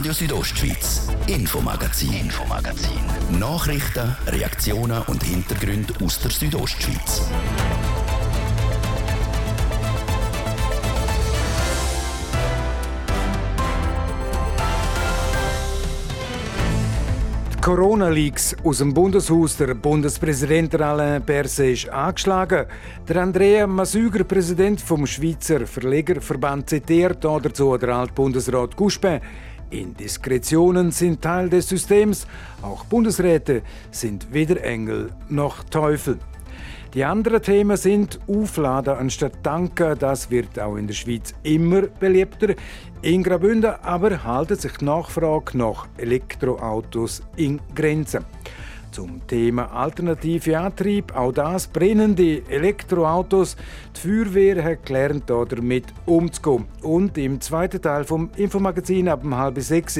Radio Südostschweiz, Infomagazin, Infomagazin. Nachrichten, Reaktionen und Hintergründe aus der Südostschweiz. Corona-Leaks aus dem Bundeshaus. Der Bundespräsident Alain Berset ist angeschlagen. Der Andrea Masüger, Präsident vom Schweizer Verlegerverband, zitiert dazu der Altbundesrat Guspin. Indiskretionen sind Teil des Systems. Auch Bundesräte sind weder Engel noch Teufel. Die anderen Themen sind Aufladen anstatt Tanken. Das wird auch in der Schweiz immer beliebter. In Graubünden aber haltet sich die Nachfrage nach Elektroautos in Grenzen. Zum Thema alternative Antrieb, auch das brennende Elektroautos. Die Feuerwehr hat gelernt, damit umzugehen. Und im zweiten Teil vom Infomagazin ab um halb sechs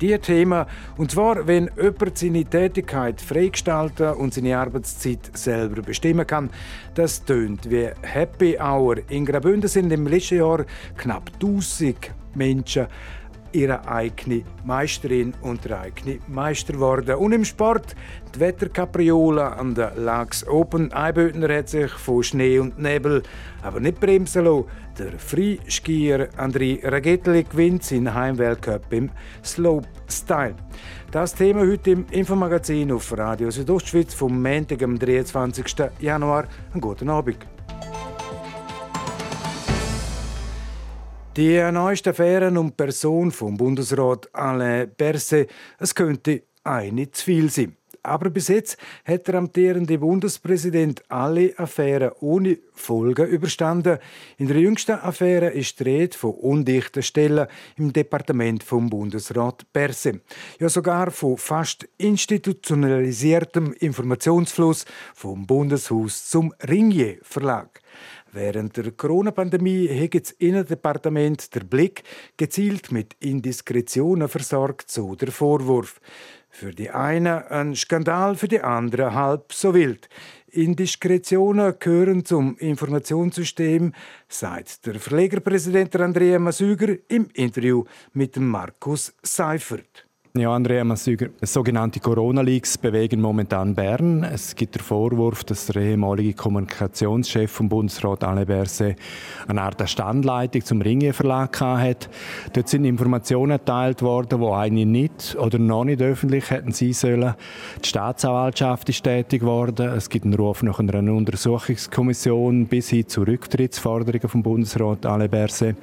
die Thema. Und zwar, wenn jemand seine Tätigkeit freigestalten und seine Arbeitszeit selber bestimmen kann. Das tönt wie Happy Hour. In Graubünden sind im letzten Jahr knapp 1000 Menschen ihre eigene Meisterin und der eigene Meister geworden. Und im Sport, die Wetterkapriola an der Lags Open Einbötner hat sich von Schnee und Nebel aber nicht bremsen lassen. Der Freiskier André Ragetli gewinnt seinen Heimweltcup im Slopestyle. Das Thema heute im Infomagazin auf Radio Südostschweiz vom Montag, am 23. Januar. Einen guten Abend. Die neuesten Affären die Person vom Bundesrat Alain Berset, es könnte eine zu viel sein. Aber bis jetzt hat der amtierende Bundespräsident alle Affären ohne Folgen überstanden. In der jüngsten Affäre ist die Rede von undichten Stellen im Departement vom Bundesrat Berse. Ja, sogar von fast institutionalisiertem Informationsfluss vom Bundeshaus zum Ringier Verlag. Während der Corona-Pandemie hat das Innendepartement der Blick gezielt mit Indiskretionen versorgt, so der Vorwurf. Für die einen ein Skandal, für die anderen halb so wild. Indiskretionen gehören zum Informationssystem, sagt der Verlegerpräsident Andrea Masüger im Interview mit Markus Seifert. Ja, Andrea Massüger, sogenannte Corona-Leaks bewegen momentan Bern. Es gibt den Vorwurf, dass der ehemalige Kommunikationschef vom Bundesrat Alain Berset eine Art Standleitung zum Ringier Verlag hat. Dort sind Informationen erteilt worden, die eigentlich nicht oder noch nicht öffentlich hätten sein sollen. Die Staatsanwaltschaft ist tätig geworden. Es gibt einen Ruf nach einer Untersuchungskommission bis hin zu Rücktrittsforderungen vom Bundesrat Alain Berset.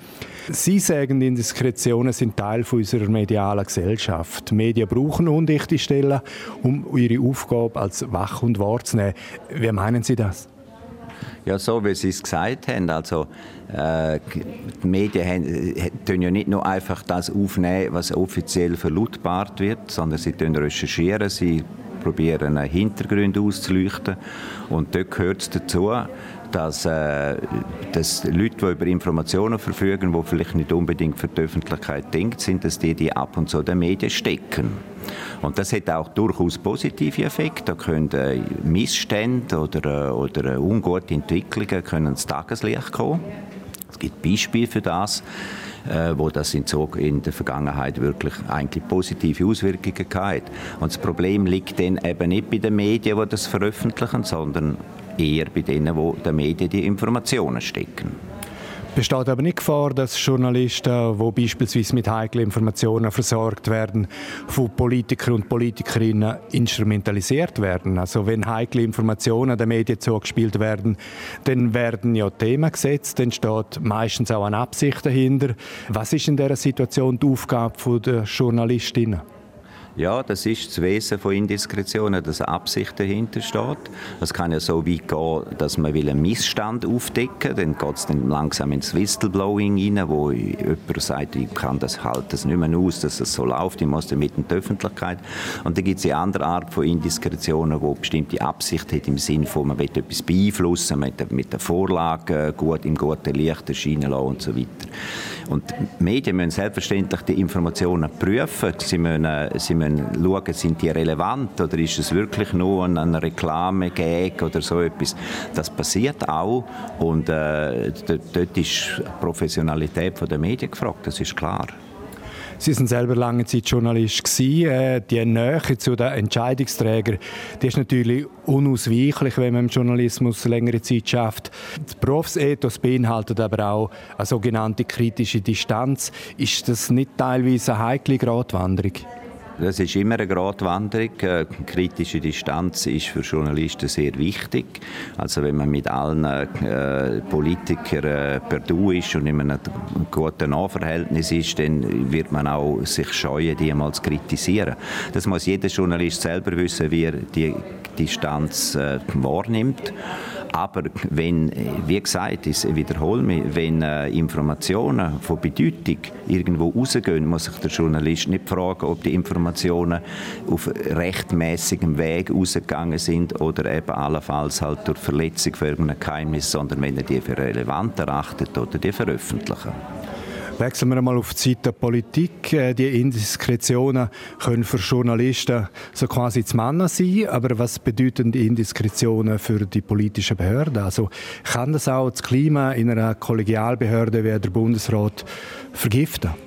Sie sagen, Indiskretionen sind Teil unserer medialen Gesellschaft. Die Medien brauchen undichte Stellen, um ihre Aufgabe als wach und wahr zu nehmen. Wie meinen Sie das? Ja, so wie Sie es gesagt haben. Also, äh, die Medien haben, tun ja nicht nur einfach das aufnehmen, was offiziell verlautbart wird, sondern sie recherchieren, sie probieren Hintergründe auszuleuchten. Und dort gehört es dazu, dass, äh, dass Leute, die über Informationen verfügen, die vielleicht nicht unbedingt für die Öffentlichkeit denkt sind, dass die die ab und zu den Medien stecken. Und das hat auch durchaus positive Effekte. Da können äh, Missstände oder, äh, oder äh, ungute Entwicklungen können ins Tageslicht kommen. Es gibt Beispiele für das wo das in, in, der Vergangenheit wirklich eigentlich positive Auswirkungen hatte. Und das Problem liegt dann eben nicht bei den Medien, die das veröffentlichen, sondern eher bei denen, wo der Medien die Informationen stecken. Besteht aber nicht Gefahr, dass Journalisten, die beispielsweise mit heiklen Informationen versorgt werden, von Politikern und Politikerinnen instrumentalisiert werden. Also wenn heikle Informationen den Medien zugespielt werden, dann werden ja Themen gesetzt, dann steht meistens auch eine Absicht dahinter. Was ist in dieser Situation die Aufgabe der Journalistinnen? Ja, das ist das Wesen von Indiskretionen, dass eine Absicht dahinter steht. Es kann ja so weit gehen, dass man will einen Missstand aufdecken will. Dann geht es dann langsam ins Whistleblowing rein, wo jemand sagt, ich kann das halt das nicht mehr aus, dass es so läuft, ich muss damit in die Öffentlichkeit. Und dann gibt es eine andere Art von Indiskretionen, wo bestimmte Absicht hat im Sinne von, man will etwas beeinflussen, man mit der Vorlage gut, im guten Licht erscheinen lassen und so weiter. Und die Medien müssen selbstverständlich die Informationen prüfen. Sie müssen, sie müssen schauen, sind die relevant oder ist es wirklich nur ein Reklame-Gag oder so etwas. Das passiert auch und äh, dort ist Professionalität der Medien gefragt, das ist klar. Sie sind selber lange Zeit Journalist gewesen. Äh, die Nähe zu den Entscheidungsträgern, die ist natürlich unausweichlich, wenn man im Journalismus längere Zeit schafft. Das Berufsethos beinhaltet aber auch eine sogenannte kritische Distanz. Ist das nicht teilweise eine heikle Gratwanderung? Das ist immer eine Gratwanderung. Äh, kritische Distanz ist für Journalisten sehr wichtig. Also wenn man mit allen äh, Politikern äh, per Du ist und in einem guten Nahverhältnis ist, dann wird man auch sich scheuen, die mal zu kritisieren. Das muss jeder Journalist selber wissen, wie er die Distanz äh, wahrnimmt. Aber wenn, wie gesagt, ich wiederhole mich, wenn äh, Informationen von Bedeutung irgendwo rausgehen, muss sich der Journalist nicht fragen, ob die Informationen auf rechtmäßigem Weg rausgegangen sind oder eben allenfalls halt durch Verletzung von irgendeinem Geheimnis, sondern wenn er die für relevant erachtet oder die veröffentlichen. Wechseln wir einmal auf die Seite der Politik. Äh, die Indiskretionen können für Journalisten so quasi zu Männer sein, aber was bedeuten die Indiskretionen für die politischen Behörden? Also kann das auch das Klima in einer Kollegialbehörde wie der Bundesrat vergiften?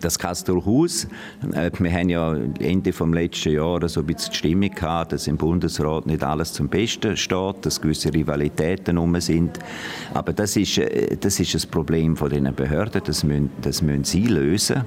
Das durchaus. Äh, wir haben ja Ende des letzten Jahres so ein bisschen die Stimmung gehabt, dass im Bundesrat nicht alles zum Besten steht, dass gewisse Rivalitäten rum sind. Aber das ist, äh, das ist das Problem von den Behörden. Das müssen, das müssen sie lösen.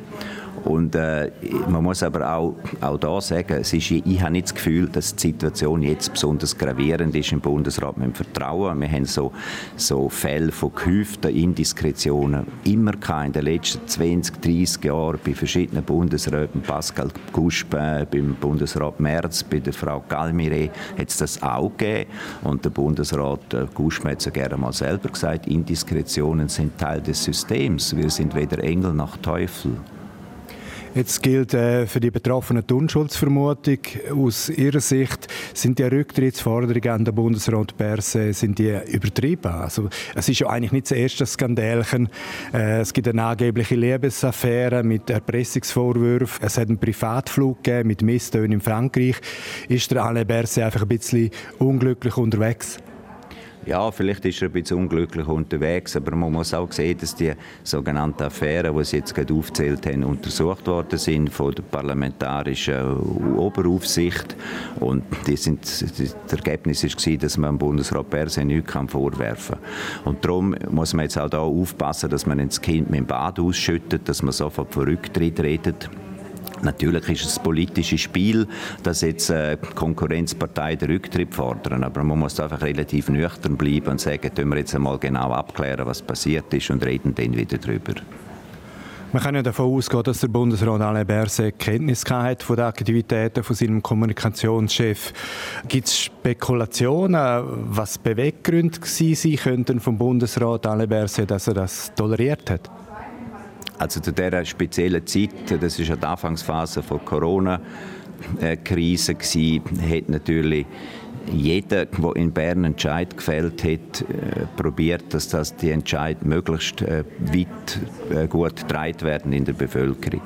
Und äh, man muss aber auch, auch da sagen, es ist, ich habe nicht das Gefühl, dass die Situation jetzt besonders gravierend ist im Bundesrat mit dem Vertrauen. Wir haben so, so Fälle von gehäuften Indiskretionen immer gehabt in den letzten 20, 30 Jahren bei verschiedenen Bundesräten, Pascal äh, beim Bundesrat Merz, bei der Frau Galmire hat es das auch gegeben. Und der Bundesrat äh, hat es ja gerne mal selber gesagt, Indiskretionen sind Teil des Systems. Wir sind weder Engel noch Teufel. Jetzt gilt äh, für die Betroffenen die Unschuldsvermutung. Aus Ihrer Sicht sind die Rücktrittsforderungen an den Bundesrat Berse sind die übertrieben? Also, es ist ja eigentlich nicht das erste Skandälchen. Äh, es gibt eine angebliche Liebesaffäre mit Erpressungsvorwürfen. Es hat einen Privatflug gegeben mit Misstönen in Frankreich. Ist der Alain Berse einfach ein bisschen unglücklich unterwegs? Ja, vielleicht ist er ein bisschen unglücklich unterwegs, aber man muss auch sehen, dass die sogenannten Affären, die Sie jetzt gerade aufgezählt haben, untersucht worden sind von der parlamentarischen Oberaufsicht und die sind, das Ergebnis war, dass man dem Bundesrat Perse nichts vorwerfen kann. Und darum muss man jetzt auch da aufpassen, dass man das Kind mit dem Bad ausschüttet, dass man sofort von Rücktritt redet. Natürlich ist es ein politisches Spiel, dass jetzt äh, Konkurrenzparteien den Rücktritt fordern, aber man muss einfach relativ nüchtern bleiben und sagen, können wir jetzt einmal genau abklären, was passiert ist und reden dann wieder darüber. Man kann ja davon ausgehen, dass der Bundesrat Alain Berset Kenntnis hat von den Aktivitäten von seinem Kommunikationschef. Gibt es Spekulationen, was Beweggründe gewesen sein könnten vom Bundesrat Alain Berset, dass er das toleriert hat? Also zu dieser speziellen Zeit, das ist ja die Anfangsphase der Corona-Krise, hat natürlich jeder, der in Bern einen Entscheid gefällt hat, äh, probiert, dass das die Entscheid möglichst äh, weit äh, gut getragen werden in der Bevölkerung.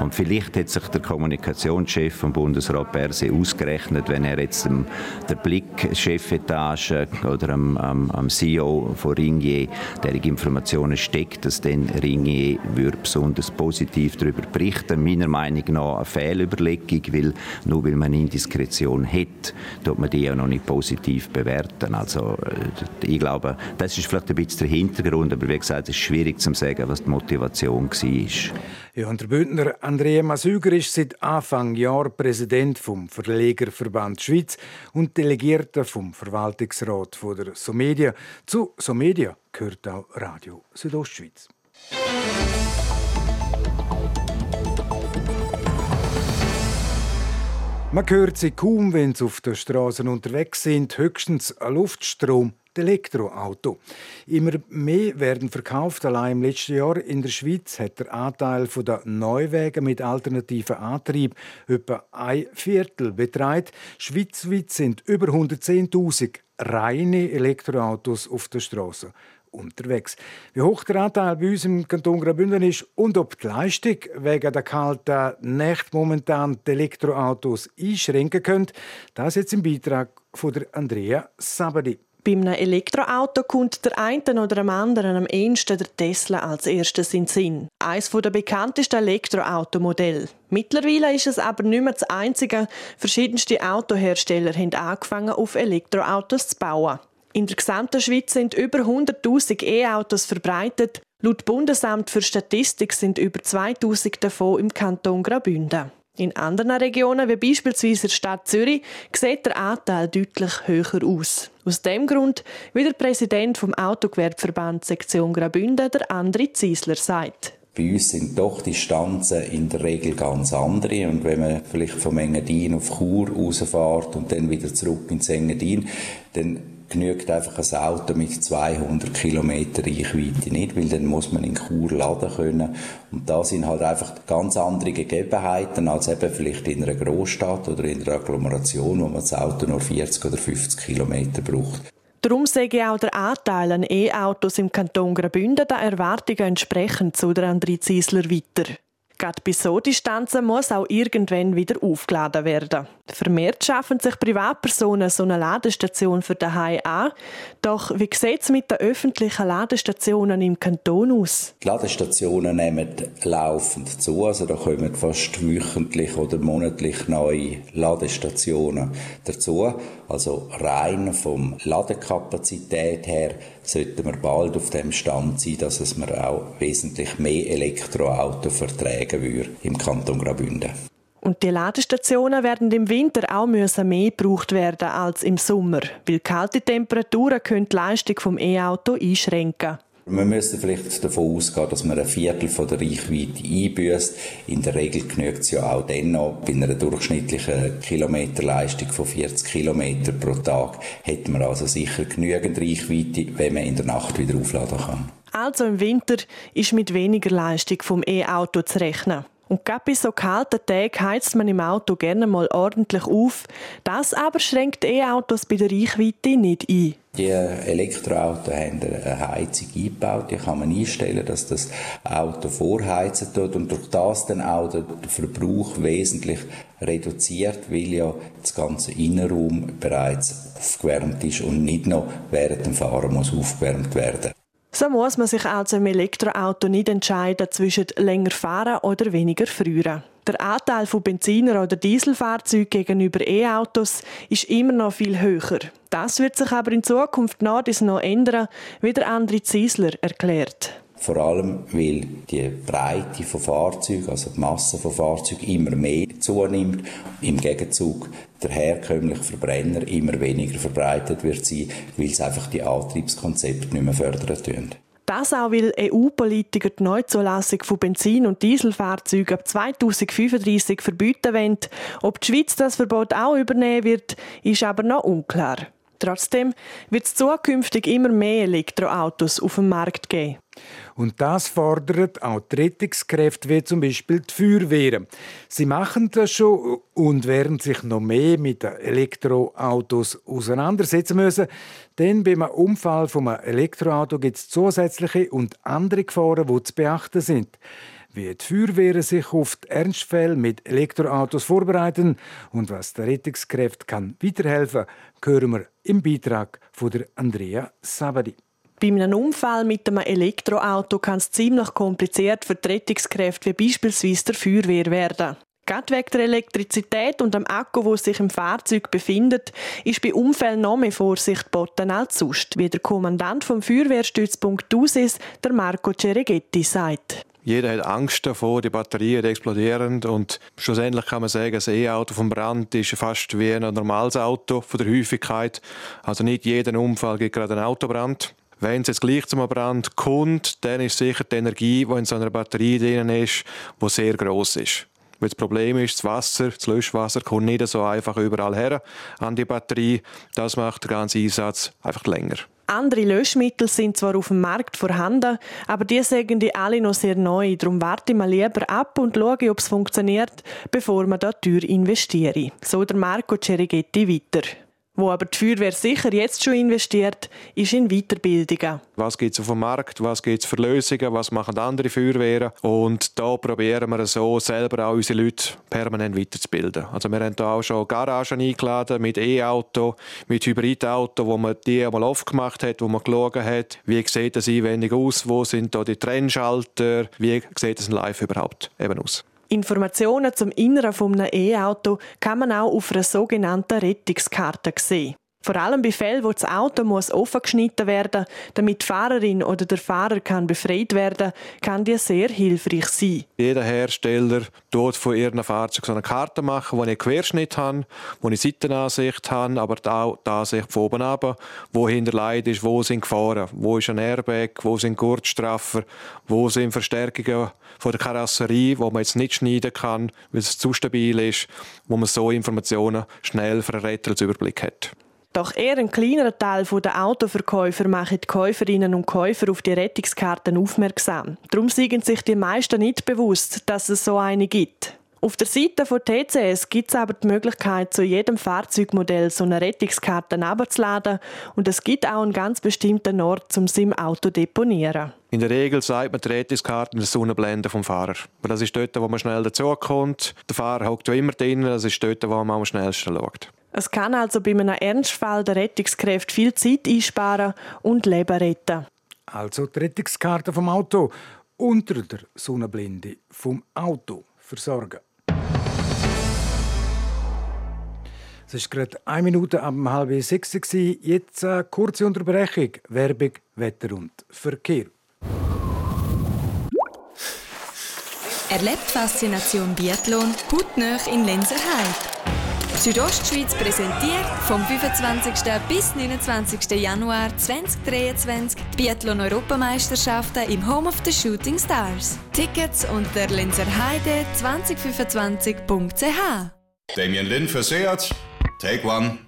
Und vielleicht hat sich der Kommunikationschef vom Bundesrat Perse ausgerechnet, wenn er jetzt dem, der Blick Chefetage oder am, am, am CEO von Ringier der Informationen steckt, dass dann Ringier besonders positiv darüber berichten. Meiner Meinung nach eine Fehlüberlegung, weil nur weil man Indiskretion hat, tut man die ja noch nicht positiv bewerten. Also äh, ich glaube, das ist vielleicht ein bisschen der Hintergrund, aber wie gesagt, es ist schwierig zu sagen, was die Motivation war. Ja, und der Bündner Andrea Masüger ist seit Anfang Jahr Präsident vom Verlegerverband Schweiz und Delegierter vom Verwaltungsrat von der Somedia. Zu Somedia gehört auch Radio Südostschweiz. Man hört sie kaum, wenn sie auf den Straßen unterwegs sind, höchstens ein Luftstrom, Elektroauto. Immer mehr werden verkauft. Allein im letzten Jahr in der Schweiz hat der Anteil der Neuwagen mit alternativen Antrieb etwa ein Viertel beträgt. Schweizweit sind über 110.000 reine Elektroautos auf der Straße unterwegs. Wie hoch der Anteil bei uns im Kanton Graubünden ist und ob die Leistung wegen der kalten Nacht momentan die Elektroautos einschränken können, das jetzt im Beitrag von Andrea Sabadi. Bei einem Elektroauto kommt der einen oder dem anderen am ehesten der Tesla als erstes in den Sinn. Eines der bekanntesten Elektroautomodelle. Mittlerweile ist es aber nicht mehr das einzige. Verschiedenste Autohersteller haben angefangen, auf Elektroautos zu bauen. In der gesamten Schweiz sind über 100.000 E-Autos verbreitet. Laut Bundesamt für Statistik sind über 2.000 davon im Kanton Graubünden. In anderen Regionen, wie beispielsweise der Stadt Zürich, sieht der Anteil deutlich höher aus. Aus dem Grund, wie der Präsident vom Autogewerbverband Sektion Graubünden, der André Ziesler, sagt. Bei uns sind doch die Distanzen in der Regel ganz andere. Und wenn man vielleicht vom Engadin auf Chur rausfährt und dann wieder zurück ins Engadin, dann genügt einfach ein Auto mit 200 Kilometer Reichweite nicht, weil dann muss man in Chur laden können. Und da sind halt einfach ganz andere Gegebenheiten als eben vielleicht in einer Großstadt oder in einer Agglomeration, wo man das Auto nur 40 oder 50 Kilometer braucht. Darum sage auch der Anteil an E-Autos im Kanton Graubünden der Erwartungen entsprechend zu der André Ziesler weiter. Gerade bei so Distanzen muss auch irgendwann wieder aufgeladen werden. Vermehrt schaffen sich Privatpersonen so eine Ladestation für daheim an. Doch wie sieht es mit den öffentlichen Ladestationen im Kanton aus? Die Ladestationen nehmen laufend zu. Also da kommen fast wöchentlich oder monatlich neue Ladestationen dazu. Also rein vom Ladekapazität her sollten wir bald auf dem Stand sein, dass es mir auch wesentlich mehr Elektroauto verträgen würde im Kanton Graubünden. Und die Ladestationen werden im Winter auch müssen mehr gebraucht werden als im Sommer, weil kalte Temperaturen können die Leistung vom E-Auto einschränken. Wir müssen vielleicht davon ausgehen, dass man ein Viertel von der Reichweite einbüßt. In der Regel genügt es ja auch dann noch. Bei einer durchschnittlichen Kilometerleistung von 40 Kilometer pro Tag hätte man also sicher genügend Reichweite, wenn man in der Nacht wieder aufladen kann. Also im Winter ist mit weniger Leistung vom E-Auto zu rechnen. Und gerade bei so kalten Tagen heizt man im Auto gerne mal ordentlich auf. Das aber schränkt E-Autos bei der Reichweite nicht ein. Die Elektroautos haben eine Heizung eingebaut, die kann man einstellen, dass das Auto vorheizen tut und durch das dann auch der Verbrauch wesentlich reduziert, weil ja das ganze Innenraum bereits aufgewärmt ist und nicht noch während dem Fahren muss aufgewärmt werden. So muss man sich also im Elektroauto nicht entscheiden zwischen länger fahren oder weniger frieren. Der Anteil von Benziner- oder Dieselfahrzeugen gegenüber E-Autos ist immer noch viel höher. Das wird sich aber in Zukunft noch noch ändern, wie der André Ziesler erklärt. Vor allem, weil die Breite von Fahrzeugen, also die Masse von Fahrzeugen immer mehr zunimmt. Im Gegenzug der herkömmliche Verbrenner immer weniger verbreitet wird sein, weil es einfach die Antriebskonzepte nicht mehr fördern tun. Das auch, weil EU-Politiker die Neuzulassung von Benzin- und Dieselfahrzeugen ab 2035 verbieten wollen. Ob die Schweiz das Verbot auch übernehmen wird, ist aber noch unklar. Trotzdem wird es zukünftig immer mehr Elektroautos auf dem Markt geben. Und das fordert auch die Rettungskräfte, wie zum Beispiel die Feuerwehr. Sie machen das schon und werden sich noch mehr mit Elektroautos auseinandersetzen müssen. Denn beim Unfall von einem Elektroauto gibt es zusätzliche und andere Gefahren, die zu beachten sind wie die Feuerwehren sich auf die Ernstfälle mit Elektroautos vorbereiten und was der Rettungskräfte kann weiterhelfen, hören wir im Beitrag von Andrea Sabadi. Bei einem Unfall mit einem Elektroauto kann es ziemlich kompliziert für die Rettungskräfte wie beispielsweise der Feuerwehr werden. Gerade wegen der Elektrizität und dem Akku, wo sich im Fahrzeug befindet, ist bei Unfällen noch mehr Vorsicht geboten als sonst, wie der Kommandant vom Feuerwehrstützpunkt Dusis, der Marco Cereghetti, sagt. Jeder hat Angst davor, die Batterien explodieren und schlussendlich kann man sagen, ein E-Auto vom Brand ist fast wie ein normales Auto von der Häufigkeit. Also nicht jeden Unfall gibt gerade einen Autobrand. Wenn es jetzt gleich zum Brand kommt, dann ist sicher die Energie, die in so einer Batterie drin ist, die sehr groß ist. Weil das Problem ist, das Wasser, das Löschwasser kommt nicht so einfach überall her an die Batterie. Das macht den ganzen Einsatz einfach länger. Andere Löschmittel sind zwar auf dem Markt vorhanden, aber die sagen die alle noch sehr neu. Darum warte ich mal lieber ab und schaue, ob es funktioniert, bevor man da teuer investiere. So der Marco Cerighetti weiter. Wo aber die Feuerwehr sicher jetzt schon investiert, ist in Weiterbildungen. Was gibt es auf dem Markt, was gibt es für Lösungen, was machen andere Feuerwehren und da probieren wir so selber auch unsere Leute permanent weiterzubilden. Also wir haben da auch schon Garagen eingeladen mit E-Auto, mit Hybridauto, wo man die einmal aufgemacht hat, wo man geschaut hat, wie sieht das einwendig aus, wo sind da die Trennschalter, wie sieht das live überhaupt eben aus. Informationen zum Inneren eines E-Auto kann man auch auf einer sogenannten Rettungskarte sehen. Vor allem bei Fällen, wo das Auto muss offen geschnitten werden damit die Fahrerin oder der Fahrer kann befreit werden kann die sehr hilfreich sein. Jeder Hersteller tut von ihren Fahrzeug so eine Karte machen, wo ich einen Querschnitt habe, wo ich Seitenansicht habe, aber auch die Ansicht von oben ab, wo hinterlegt ist, wo sind Gefahren, wo ist ein Airbag, wo sind Gurtstraffer, wo sind Verstärkungen von der Karosserie, wo man jetzt nicht schneiden kann, weil es zu stabil ist, wo man so Informationen schnell für einen Rettungsüberblick hat. Doch eher ein kleinerer Teil der Autoverkäufer macht die Käuferinnen und Käufer auf die Rettungskarten aufmerksam. Darum sind sich die meisten nicht bewusst, dass es so eine gibt. Auf der Seite von TCS gibt es aber die Möglichkeit, zu jedem Fahrzeugmodell so eine Rettungskarte abzuladen und es gibt auch einen ganz bestimmten Ort, um sie im Auto deponieren. In der Regel sagt man die Rettungskarte in der Sonnenblende vom Fahrer. Das ist dort, wo man schnell dazukommt. Der Fahrer hockt immer drin, das ist dort, wo man am schnellsten schaut. Es kann also bei einem Ernstfall der Rettungskräfte viel Zeit einsparen und Leben retten. Also die Rettungskarte vom Auto unter der Sonnenblende vom Auto versorgen. Es ist gerade eine Minute ab halb sechs. Jetzt eine kurze Unterbrechung. Werbung, Wetter und Verkehr. Erlebt Faszination Biathlon hautnah in Lenzerheide. Südostschweiz präsentiert vom 25. bis 29. Januar 2023 die Biathlon-Europameisterschaften im Home of the Shooting Stars. Tickets unter lenzerheide2025.ch Damien Lin für Seat. Take one.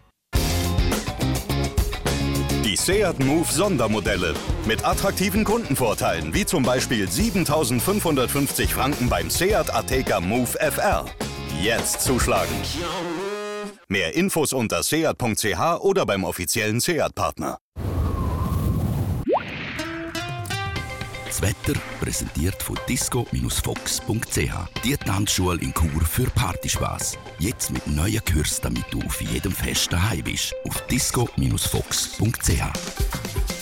Die Seat Move Sondermodelle mit attraktiven Kundenvorteilen wie zum Beispiel 7.550 Franken beim Seat Ateca Move FR. Jetzt zuschlagen. Mehr Infos unter seat.ch oder beim offiziellen Seat-Partner. Das Wetter präsentiert von disco-fox.ch. Die Tanzschule in Chur für Partyspaß. Jetzt mit neuen Kurs, damit du auf jedem Fest daheim bist. Auf disco-fox.ch.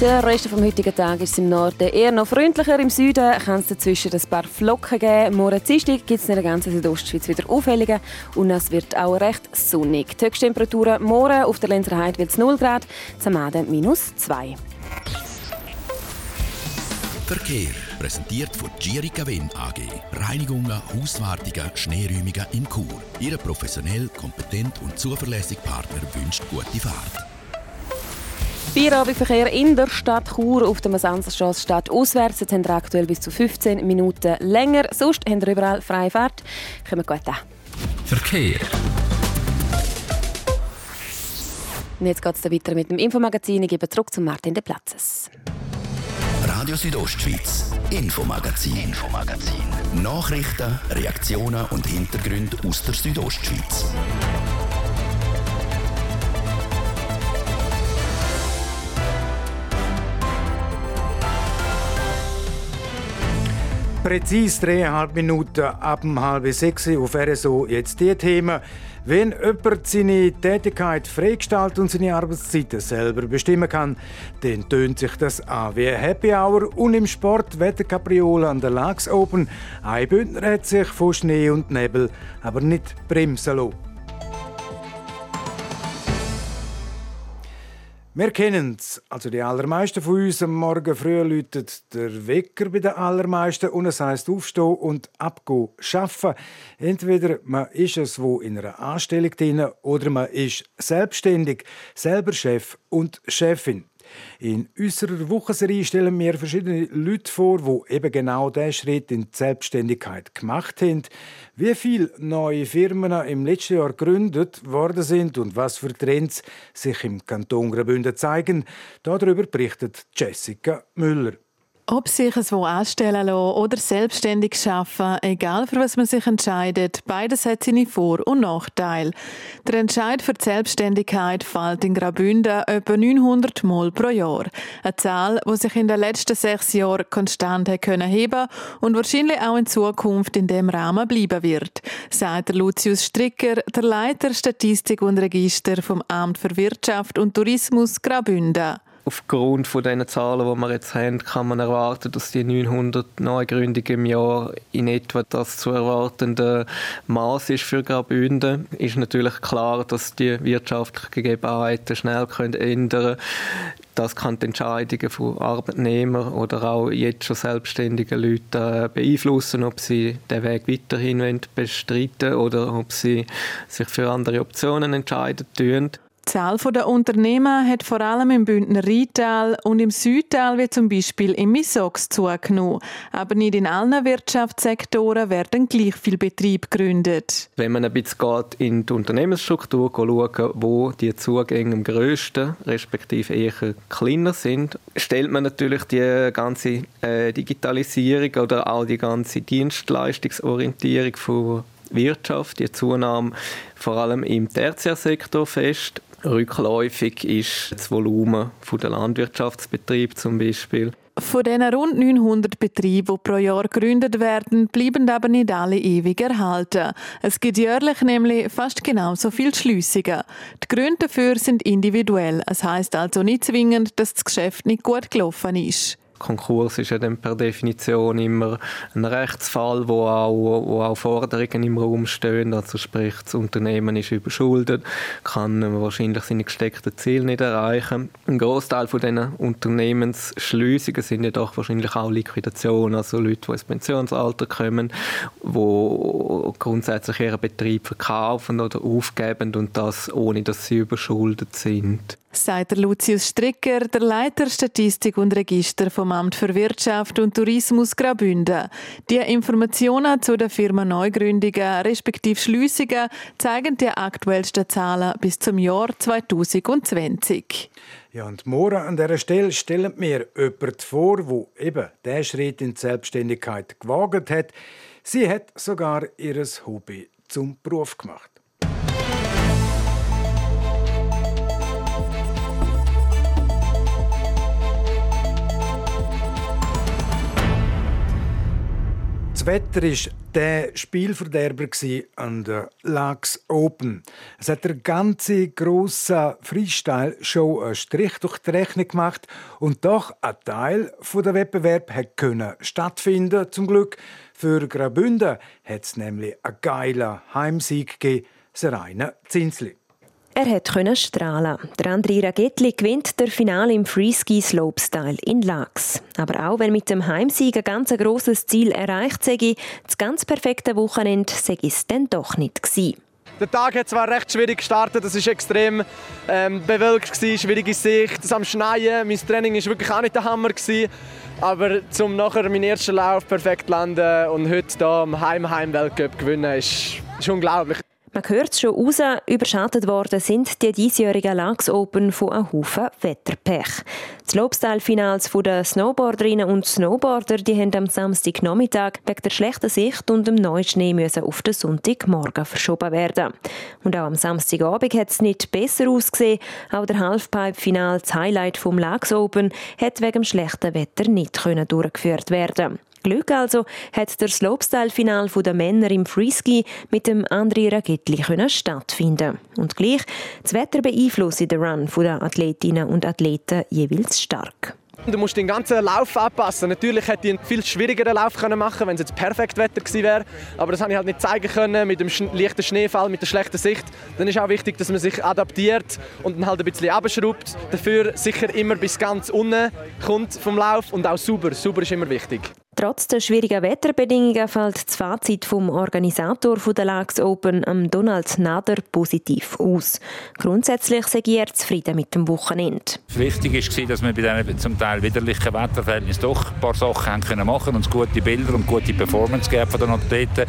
Der Rest vom heutigen Tag ist im Norden eher noch freundlicher. Im Süden kann es dazwischen ein paar Flocken geben. Morgen Dienstag gibt es in der ganzen Südostschweiz wieder Aufhellungen und es wird auch recht sonnig. Die Höchsttemperaturen morgen auf der Lenzer Heide wird es 0 Grad, Zamaden minus 2. Verkehr präsentiert von Girica Wind AG. Reinigungen, Hauswartungen, Schneeräumungen in Chur. Ihre professionell, kompetent und zuverlässige Partner wünscht gute Fahrt. Feierabendverkehr in der Stadt Chur auf der Masanzerstraße Stadt auswärts. Jetzt haben wir aktuell bis zu 15 Minuten länger. Sonst haben wir überall freie Fahrt. Kommen gut an. Verkehr. Und jetzt geht es weiter mit dem Infomagazin. Ich gebe zurück zu Martin de Platzes. Radio Südostschweiz, Infomagazin, Infomagazin. Nachrichten, Reaktionen und Hintergründe aus der Südostschweiz. Präzise dreieinhalb Minuten ab um halb sechs auf RSO. Jetzt die Themen. Wenn jemand seine Tätigkeit freigestaltet und seine Arbeitszeiten selber bestimmen kann, dann tönt sich das an wie Happy Hour und im Sport Wetterkapriolen an der Lags Open. Ein Bündner hat sich von Schnee und Nebel aber nicht bremsen lassen. Wir kennen es. Also die allermeisten von uns am Morgen früh läutet der Wecker bei den allermeisten und es heisst aufstehen und abgehen, arbeiten. Entweder man ist es wo in einer Anstellung drin oder man ist selbstständig, selber Chef und Chefin. In unserer Wochenserie stellen wir verschiedene Leute vor, die eben genau diesen Schritt in die Selbstständigkeit gemacht haben. Wie viele neue Firmen im letzten Jahr gegründet worden sind und was für Trends sich im Kanton Graubünden zeigen, darüber berichtet Jessica Müller. Ob sich es wo anstellen lassen oder selbstständig arbeiten, egal für was man sich entscheidet, beides hat seine Vor- und Nachteile. Der Entscheid für die Selbstständigkeit fällt in Graubünden etwa 900 Mal pro Jahr. Eine Zahl, die sich in den letzten sechs Jahren konstant heben und wahrscheinlich auch in Zukunft in dem Rahmen bleiben wird, sagt Lucius Stricker, der Leiter Statistik und Register vom Amt für Wirtschaft und Tourismus Graubünden aufgrund von den Zahlen, die wir jetzt haben, kann man erwarten, dass die 900 Neugründungen im Jahr in etwa das zu erwartende Maß ist für Graubünden. Ist natürlich klar, dass die wirtschaftlichen Gegebenheiten schnell können ändern das kann die Entscheidungen von Arbeitnehmern oder auch jetzt schon selbstständigen Leuten äh, beeinflussen, ob sie den Weg weiterhin bestreiten oder ob sie sich für andere Optionen entscheiden tun. Die Zahl der Unternehmen hat vor allem im Bündner Rheintal und im Südtal, wie zum Beispiel im Misox, zugenommen. Aber nicht in allen Wirtschaftssektoren werden gleich viele Betriebe gegründet. Wenn man ein bisschen geht in die Unternehmensstruktur schaut, wo die Zugänge am grössten, respektive eher kleiner sind, stellt man natürlich die ganze äh, Digitalisierung oder auch die ganze Dienstleistungsorientierung von Wirtschaft, die Zunahme vor allem im Tertiärsektor fest. Rückläufig ist das Volumen der Landwirtschaftsbetriebe zum Beispiel. Von diesen rund 900 Betrieben, die pro Jahr gegründet werden, bleiben aber nicht alle ewig erhalten. Es gibt jährlich nämlich fast genauso viele Schliessungen. Die Gründe dafür sind individuell. Es heißt also nicht zwingend, dass das Geschäft nicht gut gelaufen ist. Konkurs ist ja dann per Definition immer ein Rechtsfall, wo auch, wo auch Forderungen im Raum stehen. Also sprich, das Unternehmen ist überschuldet, kann wahrscheinlich seine gesteckten Ziele nicht erreichen. Ein Großteil von diesen Unternehmensschliessungen sind ja doch wahrscheinlich auch Liquidationen, also Leute, die ins Pensionsalter kommen, die grundsätzlich ihren Betrieb verkaufen oder aufgeben und das ohne, dass sie überschuldet sind sagt Lucius Stricker, der Leiter Statistik und Register vom Amt für Wirtschaft und Tourismus Graubünden. Die Informationen zu der Firma Neugründungen respektive Schliessungen zeigen die aktuellsten Zahlen bis zum Jahr 2020. Ja, und morgen an dieser Stelle stellen wir jemanden vor, der eben diesen Schritt in die Selbstständigkeit gewagt hat. Sie hat sogar ihr Hobby zum Beruf gemacht. Das Wetter war der Spielverderber an der Lux Open. Es hat der ganze grosse Freestyle-Show einen Strich durch die Rechnung gemacht und doch ein Teil der Wettbewerb können stattfinden. Zum Glück für Graubünden hat es nämlich einen geilen Heimsieg gegeben, Serena Zinsli. Er können strahlen. Der André Ragetli gewinnt der Finale im Freeski Slopestyle in Lax. Aber auch wenn mit dem Heimsieg ein ganz grosses Ziel erreicht sei, das ganz perfekte Wochenende sei es dann doch nicht gewesen. Der Tag hat zwar recht schwierig gestartet, es war extrem ähm, bewölkt, gewesen, schwierige Sicht, es am Schneien, mein Training war wirklich auch nicht der Hammer. Gewesen. Aber zum nachher meinen ersten Lauf perfekt landen und heute hier am Heim-Heim-Weltcup gewinnen, ist, ist unglaublich. Man hört es schon raus, überschattet worden sind die diesjährigen Lux Open von einem Haufen Wetterpech. Das Slopestyle-Finals der Snowboarderinnen und Snowboarder die haben am Samstagnachmittag wegen der schlechten Sicht und dem neuen Schnee müssen auf den Sonntagmorgen verschoben werden. Und auch am Samstagabend hat es nicht besser ausgesehen. Auch der Halfpipe-Final, das Highlight vom Lux Open, hat wegen dem schlechten Wetter nicht durchgeführt werden. Glück also hat der Slopestyle-Final der Männer im Freeski mit dem André Ragetli stattfinden Und gleich, das Wetter beeinflusst den Run der Athletinnen und Athleten jeweils stark. Du musst den ganzen Lauf anpassen. Natürlich hätte ich einen viel schwierigeren Lauf machen können, wenn es jetzt perfekt Wetter gewesen wäre. Aber das habe ich halt nicht zeigen können mit dem leichten Schneefall, mit der schlechten Sicht. Dann ist auch wichtig, dass man sich adaptiert und dann halt ein bisschen abschraubt. Dafür sicher immer bis ganz unten kommt vom Lauf und auch sauber. Sauber ist immer wichtig. Trotz der schwierigen Wetterbedingungen fällt das Fazit vom Organisator der Lux Open, Donald Nader, positiv aus. Grundsätzlich sei er zufrieden mit dem Wochenende. Wichtig war, dass wir bei diesen zum Teil widerlichen Wetterverhältnissen doch ein paar Sachen können machen und gute Bilder und gute Performance von den Athleten.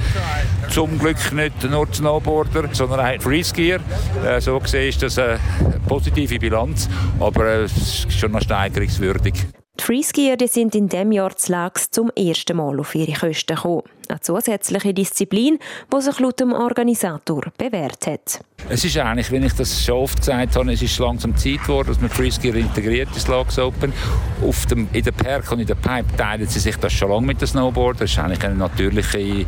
Zum Glück nicht nur Snowboarder, sondern auch Freeskier. Äh, so gesehen ist das eine positive Bilanz, aber es ist schon noch steigerungswürdig. Die Freeskier sind in diesem Jahr zu zum ersten Mal auf ihre Kosten gekommen. Eine zusätzliche Disziplin, die sich laut dem Organisator bewährt hat. Es ist eigentlich, wenn ich das schon oft gesagt habe, es ist langsam Zeit geworden, dass man Freeskier integriert ins Lags Open. Auf dem, in der Perk und in der Pipe teilen sie sich das schon lange mit dem Snowboard. Das ist eigentlich eine natürliche äh,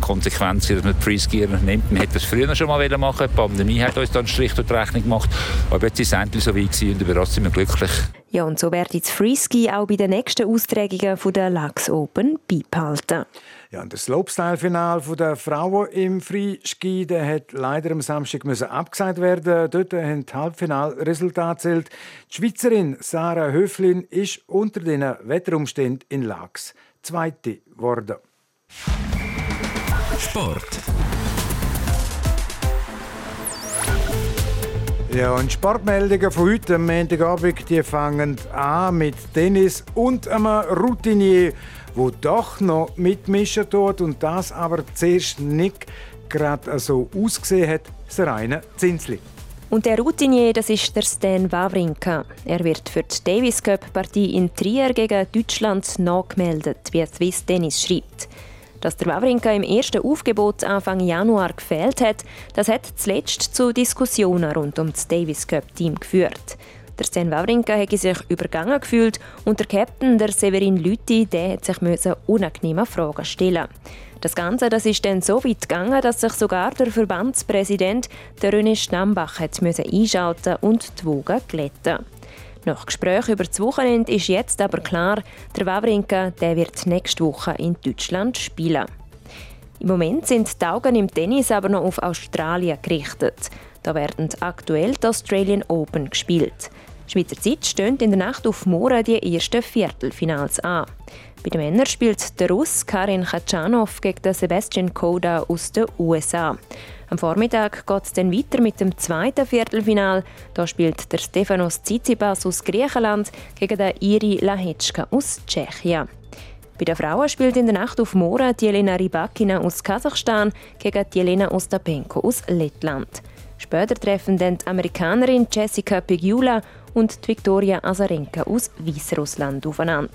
Konsequenz, dass man Freeskier nimmt. Man hätte das früher schon mal machen Die Pandemie hat uns dann Strich durch die Rechnung gemacht. Aber jetzt ist es endlich so weit und überrascht sind wir glücklich. Ja, und so wird das Freeski auch bei den nächsten Austragungen der Lux Open beibehalten. Ja, und das Slopestyle-Final der Frauen im Freeski der hat leider am Samstag müssen abgesagt werden. Dort haben die Halbfinalresultate zählt. Die Schweizerin Sarah Höflin ist unter den Wetterumständen in Lachs Zweite geworden. Sport. Ja, und Sportmeldungen von heute am Montagabend, die fangen an mit Tennis und einem Routinier, wo doch noch mitmischen tut und das aber zuerst nicht gerade so ausgesehen hat, das reine Zinsli. Und der Routinier, das ist der Stan Wawrinka. Er wird für die Davis Cup Partie in Trier gegen Deutschland nachgemeldet, wie Swiss Tennis schreibt. Dass der Wawrinka im ersten Aufgebot Anfang Januar gefehlt hat, das hat zuletzt zu Diskussionen rund um das Davis Cup Team geführt. Der Stan Wawrinka hätte sich übergangen gefühlt und der Captain, der Severin Lüthi, der hat sich unangenehme Fragen stellen das Ganze das ist dann so weit gegangen, dass sich sogar der Verbandspräsident, der René Stambach, hat einschalten und die Wogen glätten. nach Gesprächen über das Wochenende ist jetzt aber klar, der Wawrinka der wird nächste Woche in Deutschland spielen. Im Moment sind die Augen im Tennis aber noch auf Australien gerichtet. Da werden aktuell die Australian Open gespielt. Schweizer Zeit stehen in der Nacht auf morgen die ersten Viertelfinals an. Bei den Männern spielt der Russ Karin Khachanov gegen Sebastian Koda aus den USA. Am Vormittag geht es dann weiter mit dem zweiten Viertelfinal. Da spielt der Stefanos Tsitsipas aus Griechenland gegen den Iri Lahečka aus Tschechien. Bei den Frauen spielt in der Nacht auf morgen die Jelena Rybakina aus Kasachstan gegen die Ostapenko aus Lettland. Später treffen dann die Amerikanerin Jessica Pegula und Viktoria Azarenka aus Weißrussland aufeinander.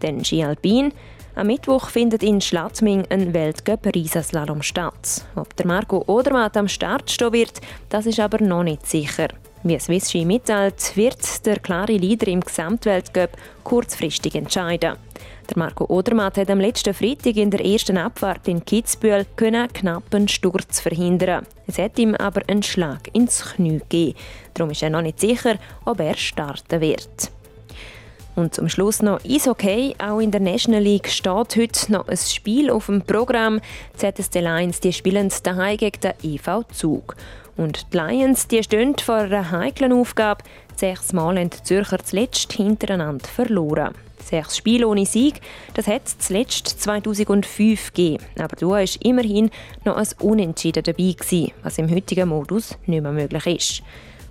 Dann Ski Alpin. Am Mittwoch findet in Schladming ein Weltcup-Riesenslalom statt. Ob der Marco Odermatt am Start stehen wird, das ist aber noch nicht sicher. Wie Swiss Ski mitteilt, wird der klare Leader im Gesamtweltcup kurzfristig entscheiden. Der Marco Odermatt hat am letzten Freitag in der ersten Abfahrt in Kitzbühel einen knappen Sturz verhindern. Es hat ihm aber einen Schlag ins Knie gegeben. Darum ist er noch nicht sicher, ob er starten wird. Und zum Schluss noch Eishockey. Auch in der National League steht heute noch ein Spiel auf dem Programm. Die Lions die spielen daheim gegen den EV Zug. Und die Lions die stehen vor einer heiklen Aufgabe. Sechsmal haben die Zürcher zuletzt hintereinander verloren. Sechs Spiele ohne Sieg, das hat es zuletzt 2005 gegeben. Aber da war immerhin noch ein Unentschieden dabei, gewesen, was im heutigen Modus nicht mehr möglich ist.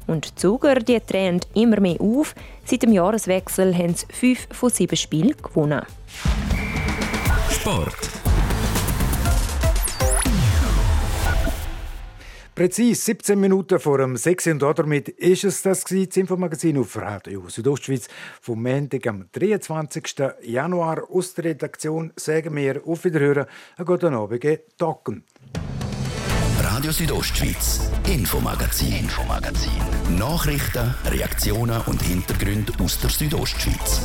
Und die Zuger die drehen immer mehr auf. Seit dem Jahreswechsel haben sie fünf von sieben Spielen gewonnen. Sport. Präzise 17 Minuten vor dem 6. und damit ist es das, das Infomagazin auf Radio Südostschweiz vom Montag am 23. Januar aus der Redaktion. Sagen wir auf Wiederhören, einen guten Abend, Docken. Radio Südostschweiz, Infomagazin, Infomagazin. Nachrichten, Reaktionen und Hintergründe aus der Südostschweiz.